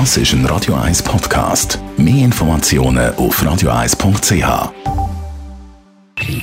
Das ist ein Radio 1 Podcast. Mehr Informationen auf radio1.ch. Die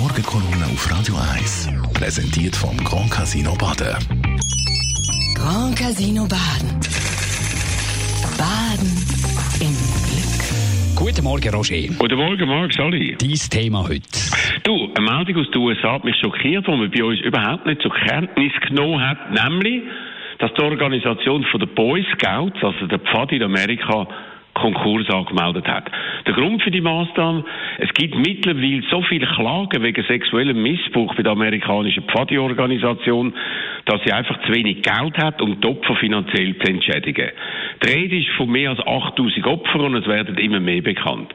Morgenkolumne auf Radio 1 präsentiert vom Grand Casino Baden. Grand Casino Baden. Baden im Glück. Guten Morgen, Roger. Guten Morgen, Marc, Sally. Dein Thema heute. Du, eine Meldung aus den USA hat mich schockiert, die man bei uns überhaupt nicht zur Kenntnis genommen hat, nämlich, dass die Organisation von den Boy Scouts, also der Pfad in Amerika, Konkurs angemeldet hat. Der Grund für die Maßnahme, es gibt mittlerweile so viele Klagen wegen sexuellem Missbrauch bei der amerikanischen Pfadi-Organisation, dass sie einfach zu wenig Geld hat, um die Opfer finanziell zu entschädigen. Die Rede ist von mehr als 8000 Opfern und es werden immer mehr bekannt.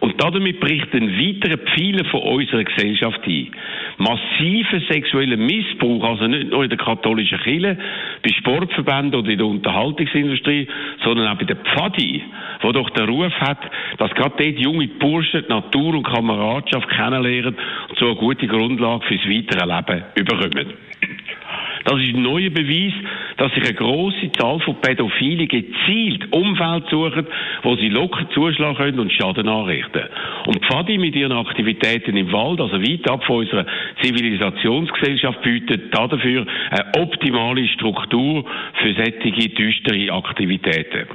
Und damit bricht ein weiterer Pfeiler von unserer Gesellschaft ein. Massiver sexueller Missbrauch, also nicht nur in der katholischen Kirche, bei Sportverbänden oder in der Unterhaltungsindustrie, sondern auch bei der Pfadi, wo doch der Ruf hat, dass gerade dort junge Burschen die Natur und Kameradschaft kennenlernen und so eine gute Grundlage fürs weitere Leben überkommen. Das ist ein neuer Beweis, dass sich eine grosse Zahl von Pädophilen gezielt Umfeld suchen, wo sie locker zuschlagen können und Schaden anrichten. Und Pfadi mit ihren Aktivitäten im Wald, also weit ab von unserer Zivilisationsgesellschaft, bietet dafür eine optimale Struktur für solche düstere Aktivitäten.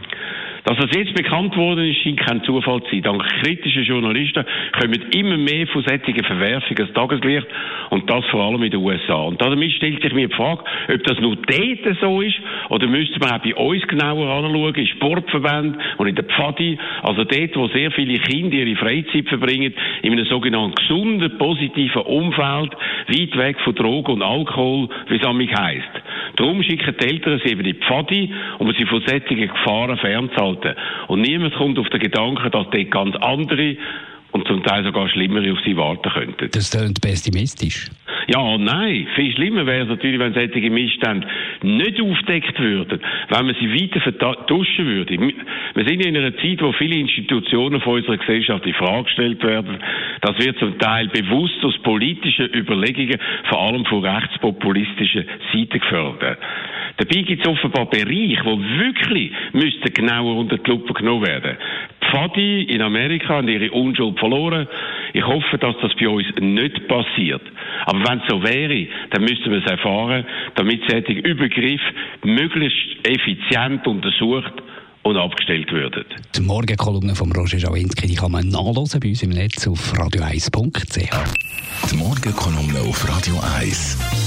Dass das jetzt bekannt worden ist, scheint kein Zufall zu sein. Dank kritischer Journalisten kommen immer mehr von solchen Verwerfungen ans Tageslicht und das vor allem in den USA. Und damit stellt sich mir die Frage, ob das nur dort so ist oder müsste man auch bei uns genauer anschauen, in Sportverbänden und in der Pfadi, also dort, wo sehr viele Kinder ihre Freizeit verbringen, in einem sogenannten gesunden, positiven Umfeld, weit weg von Drogen und Alkohol, wie es an mich heisst. Darum schicken die Eltern sie eben in die Pfadi, um sie von solchen Gefahren fernzuhalten. Und niemand kommt auf den Gedanken, dass dort ganz andere und zum Teil sogar schlimmere auf sie warten könnten. Das klingt pessimistisch. Ja, nein. Viel schlimmer wäre es natürlich, wenn solche Missstände nicht aufdeckt würden, wenn man sie weiter vertuschen würde. Wir sind in einer Zeit, wo viele Institutionen von unserer Gesellschaft in Frage gestellt werden. Das wird zum Teil bewusst aus politischen Überlegungen, vor allem von rechtspopulistischen Seiten gefördert. Dabei gibt es offenbar Bereiche, wo wirklich müssten genauer unter die Lupe genommen werden. Pfadi in Amerika haben ihre Unschuld verloren. Ich hoffe, dass das bei uns nicht passiert. Aber wenn es so wäre, dann müssten wir es erfahren, damit solche Übergriffe möglichst effizient untersucht und abgestellt würden. Die Morgenkolumne von Roger Schawinski, die kann man nachlesen bei uns im Netz auf radio1.ch. Die Morgenkolumne auf Radio 1.